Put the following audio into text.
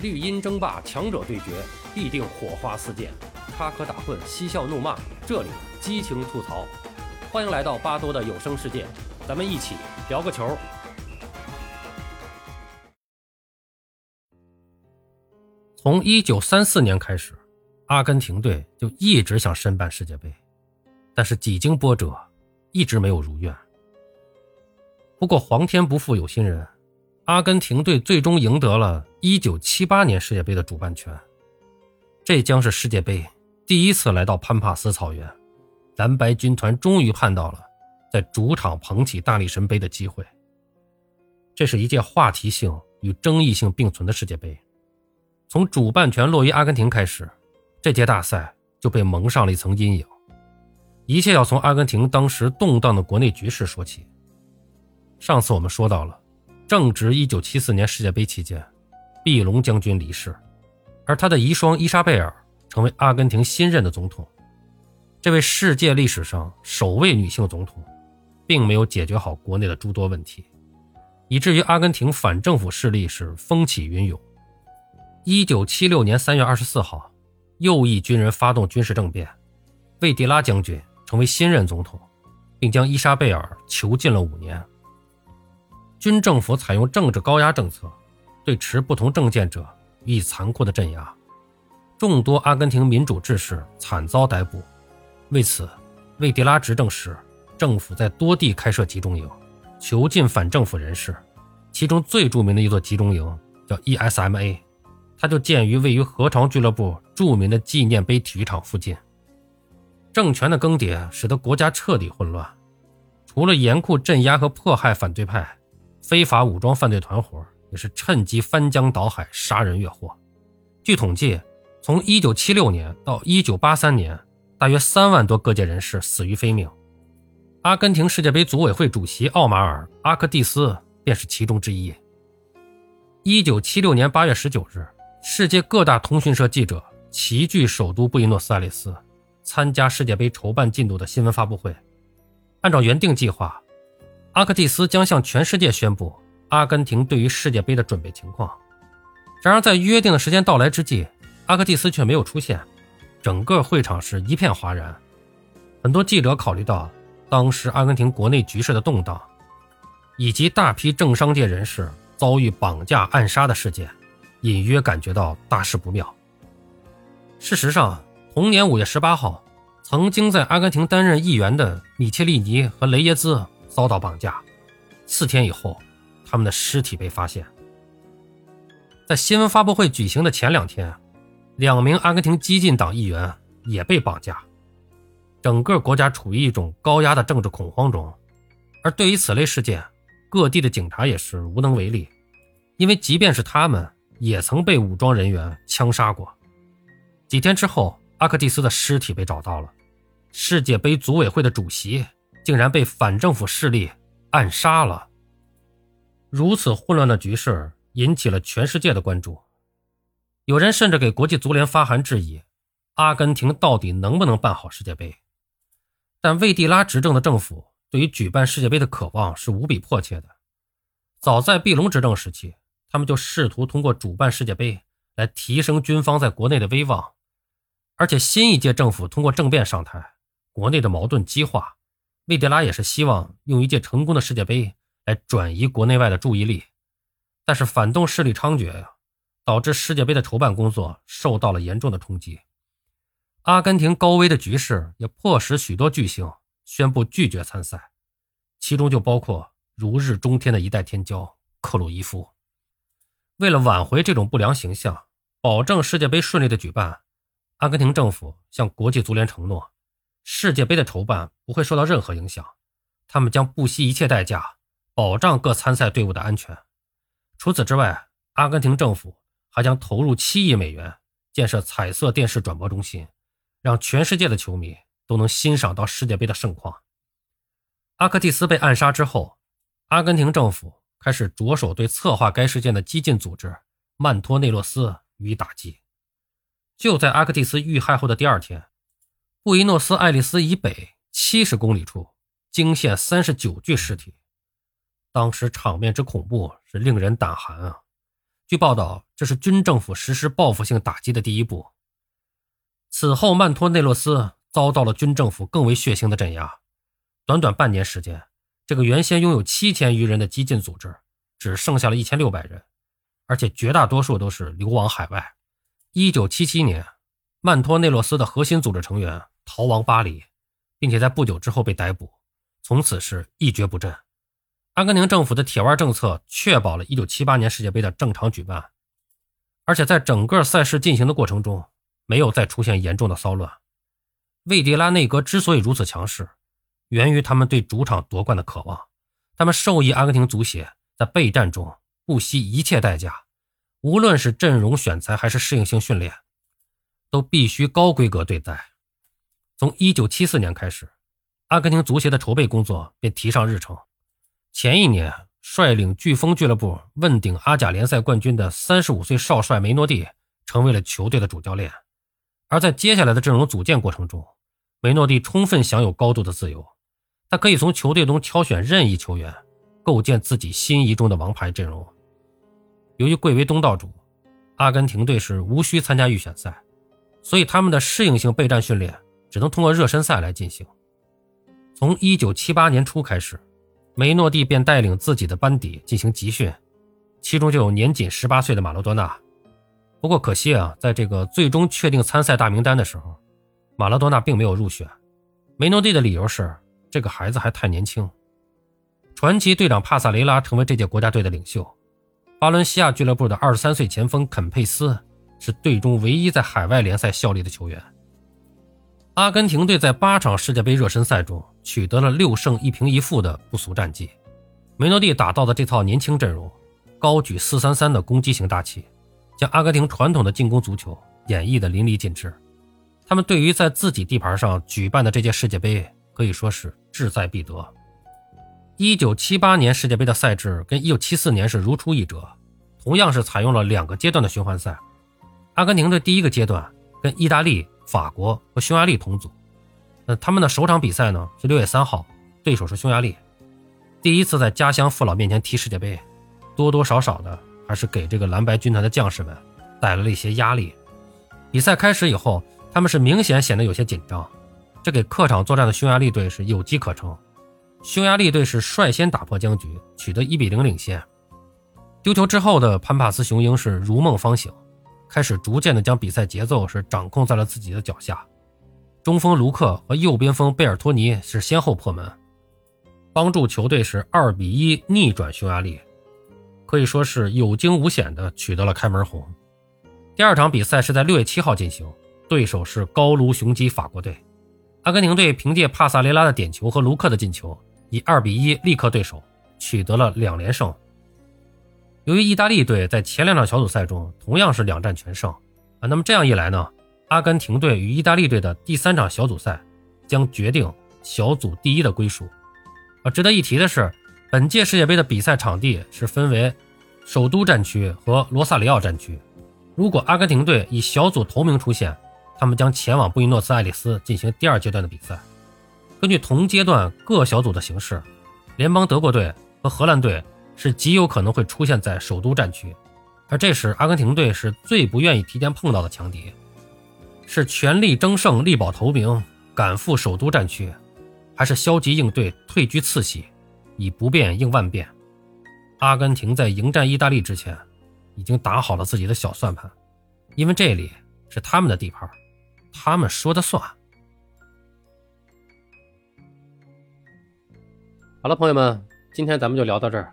绿茵争霸，强者对决，必定火花四溅；插科打诨，嬉笑怒骂，这里激情吐槽。欢迎来到巴多的有声世界，咱们一起聊个球。从一九三四年开始，阿根廷队就一直想申办世界杯，但是几经波折，一直没有如愿。不过皇天不负有心人。阿根廷队最终赢得了1978年世界杯的主办权，这将是世界杯第一次来到潘帕斯草原，蓝白军团终于盼到了在主场捧起大力神杯的机会。这是一届话题性与争议性并存的世界杯，从主办权落于阿根廷开始，这届大赛就被蒙上了一层阴影。一切要从阿根廷当时动荡的国内局势说起。上次我们说到了。正值1974年世界杯期间，毕隆将军离世，而他的遗孀伊莎贝尔成为阿根廷新任的总统。这位世界历史上首位女性总统，并没有解决好国内的诸多问题，以至于阿根廷反政府势力是风起云涌。1976年3月24号，右翼军人发动军事政变，魏迪拉将军成为新任总统，并将伊莎贝尔囚禁了五年。军政府采用政治高压政策，对持不同政见者予以残酷的镇压，众多阿根廷民主志士惨遭逮捕。为此，魏迪拉执政时，政府在多地开设集中营，囚禁反政府人士。其中最著名的一座集中营叫 ESMA，它就建于位于合潮俱乐部著名的纪念碑体育场附近。政权的更迭使得国家彻底混乱，除了严酷镇压和迫害反对派。非法武装犯罪团伙也是趁机翻江倒海、杀人越货。据统计，从1976年到1983年，大约3万多各界人士死于非命。阿根廷世界杯组委会主席奥马尔·阿克蒂斯便是其中之一。1976年8月19日，世界各大通讯社记者齐聚首都布宜诺斯艾利斯，参加世界杯筹办进度的新闻发布会。按照原定计划。阿克蒂斯将向全世界宣布阿根廷对于世界杯的准备情况。然而，在约定的时间到来之际，阿克蒂斯却没有出现，整个会场是一片哗然。很多记者考虑到当时阿根廷国内局势的动荡，以及大批政商界人士遭遇绑架暗杀的事件，隐约感觉到大事不妙。事实上，同年五月十八号，曾经在阿根廷担任议员的米切利尼和雷耶兹。遭到绑架，四天以后，他们的尸体被发现。在新闻发布会举行的前两天，两名阿根廷激进党议员也被绑架。整个国家处于一种高压的政治恐慌中，而对于此类事件，各地的警察也是无能为力，因为即便是他们，也曾被武装人员枪杀过。几天之后，阿克蒂斯的尸体被找到了，世界杯组委会的主席。竟然被反政府势力暗杀了。如此混乱的局势引起了全世界的关注，有人甚至给国际足联发函质疑，阿根廷到底能不能办好世界杯？但魏蒂拉执政的政府对于举办世界杯的渴望是无比迫切的。早在毕隆执政时期，他们就试图通过主办世界杯来提升军方在国内的威望，而且新一届政府通过政变上台，国内的矛盾激化。魏迪拉也是希望用一届成功的世界杯来转移国内外的注意力，但是反动势力猖獗呀，导致世界杯的筹办工作受到了严重的冲击。阿根廷高危的局势也迫使许多巨星宣布拒绝参赛，其中就包括如日中天的一代天骄克鲁伊夫。为了挽回这种不良形象，保证世界杯顺利的举办，阿根廷政府向国际足联承诺。世界杯的筹办不会受到任何影响，他们将不惜一切代价保障各参赛队伍的安全。除此之外，阿根廷政府还将投入七亿美元建设彩色电视转播中心，让全世界的球迷都能欣赏到世界杯的盛况。阿克蒂斯被暗杀之后，阿根廷政府开始着手对策划该事件的激进组织曼托内洛斯予以打击。就在阿克蒂斯遇害后的第二天。布宜诺斯艾利斯以北七十公里处惊现三十九具尸体，当时场面之恐怖是令人胆寒啊！据报道，这是军政府实施报复性打击的第一步。此后，曼托内洛斯遭到了军政府更为血腥的镇压。短短半年时间，这个原先拥有七千余人的激进组织，只剩下了一千六百人，而且绝大多数都是流亡海外。一九七七年，曼托内洛斯的核心组织成员逃亡巴黎，并且在不久之后被逮捕，从此是一蹶不振。阿根廷政府的铁腕政策确保了1978年世界杯的正常举办，而且在整个赛事进行的过程中，没有再出现严重的骚乱。魏迪拉内阁之所以如此强势，源于他们对主场夺冠的渴望。他们授意阿根廷足协在备战中不惜一切代价，无论是阵容选材还是适应性训练，都必须高规格对待。从1974年开始，阿根廷足协的筹备工作便提上日程。前一年，率领飓风俱乐部问鼎阿甲联赛冠军的35岁少帅梅诺蒂成为了球队的主教练。而在接下来的阵容组建过程中，梅诺蒂充分享有高度的自由，他可以从球队中挑选任意球员，构建自己心仪中的王牌阵容。由于贵为东道主，阿根廷队是无需参加预选赛，所以他们的适应性备战训练只能通过热身赛来进行。从1978年初开始。梅诺蒂便带领自己的班底进行集训，其中就有年仅十八岁的马拉多纳。不过可惜啊，在这个最终确定参赛大名单的时候，马拉多纳并没有入选。梅诺蒂的理由是这个孩子还太年轻。传奇队长帕萨雷拉成为这届国家队的领袖。巴伦西亚俱乐部的二十三岁前锋肯佩斯是队中唯一在海外联赛效力的球员。阿根廷队在八场世界杯热身赛中取得了六胜一平一负的不俗战绩。梅诺蒂打造的这套年轻阵容，高举四三三的攻击型大旗，将阿根廷传统的进攻足球演绎的淋漓尽致。他们对于在自己地盘上举办的这届世界杯可以说是志在必得。一九七八年世界杯的赛制跟一九七四年是如出一辙，同样是采用了两个阶段的循环赛。阿根廷的第一个阶段跟意大利。法国和匈牙利同组，那他们的首场比赛呢是六月三号，对手是匈牙利。第一次在家乡父老面前踢世界杯，多多少少的还是给这个蓝白军团的将士们带来了一些压力。比赛开始以后，他们是明显显得有些紧张，这给客场作战的匈牙利队是有机可乘。匈牙利队是率先打破僵局，取得一比零领先。丢球之后的潘帕斯雄鹰是如梦方醒。开始逐渐的将比赛节奏是掌控在了自己的脚下，中锋卢克和右边锋贝尔托尼是先后破门，帮助球队是二比一逆转匈牙利，可以说是有惊无险的取得了开门红。第二场比赛是在六月七号进行，对手是高卢雄鸡法国队，阿根廷队凭借帕萨雷拉的点球和卢克的进球，以二比一力克对手，取得了两连胜。由于意大利队在前两场小组赛中同样是两战全胜啊，那么这样一来呢，阿根廷队与意大利队的第三场小组赛将决定小组第一的归属。啊，值得一提的是，本届世界杯的比赛场地是分为首都战区和罗萨里奥战区。如果阿根廷队以小组头名出现，他们将前往布宜诺斯艾利斯进行第二阶段的比赛。根据同阶段各小组的形势，联邦德国队和荷兰队。是极有可能会出现在首都战区，而这时阿根廷队是最不愿意提前碰到的强敌，是全力争胜力保头名赶赴首都战区，还是消极应对退居次席，以不变应万变？阿根廷在迎战意大利之前，已经打好了自己的小算盘，因为这里是他们的地盘，他们说的算。好了，朋友们，今天咱们就聊到这儿。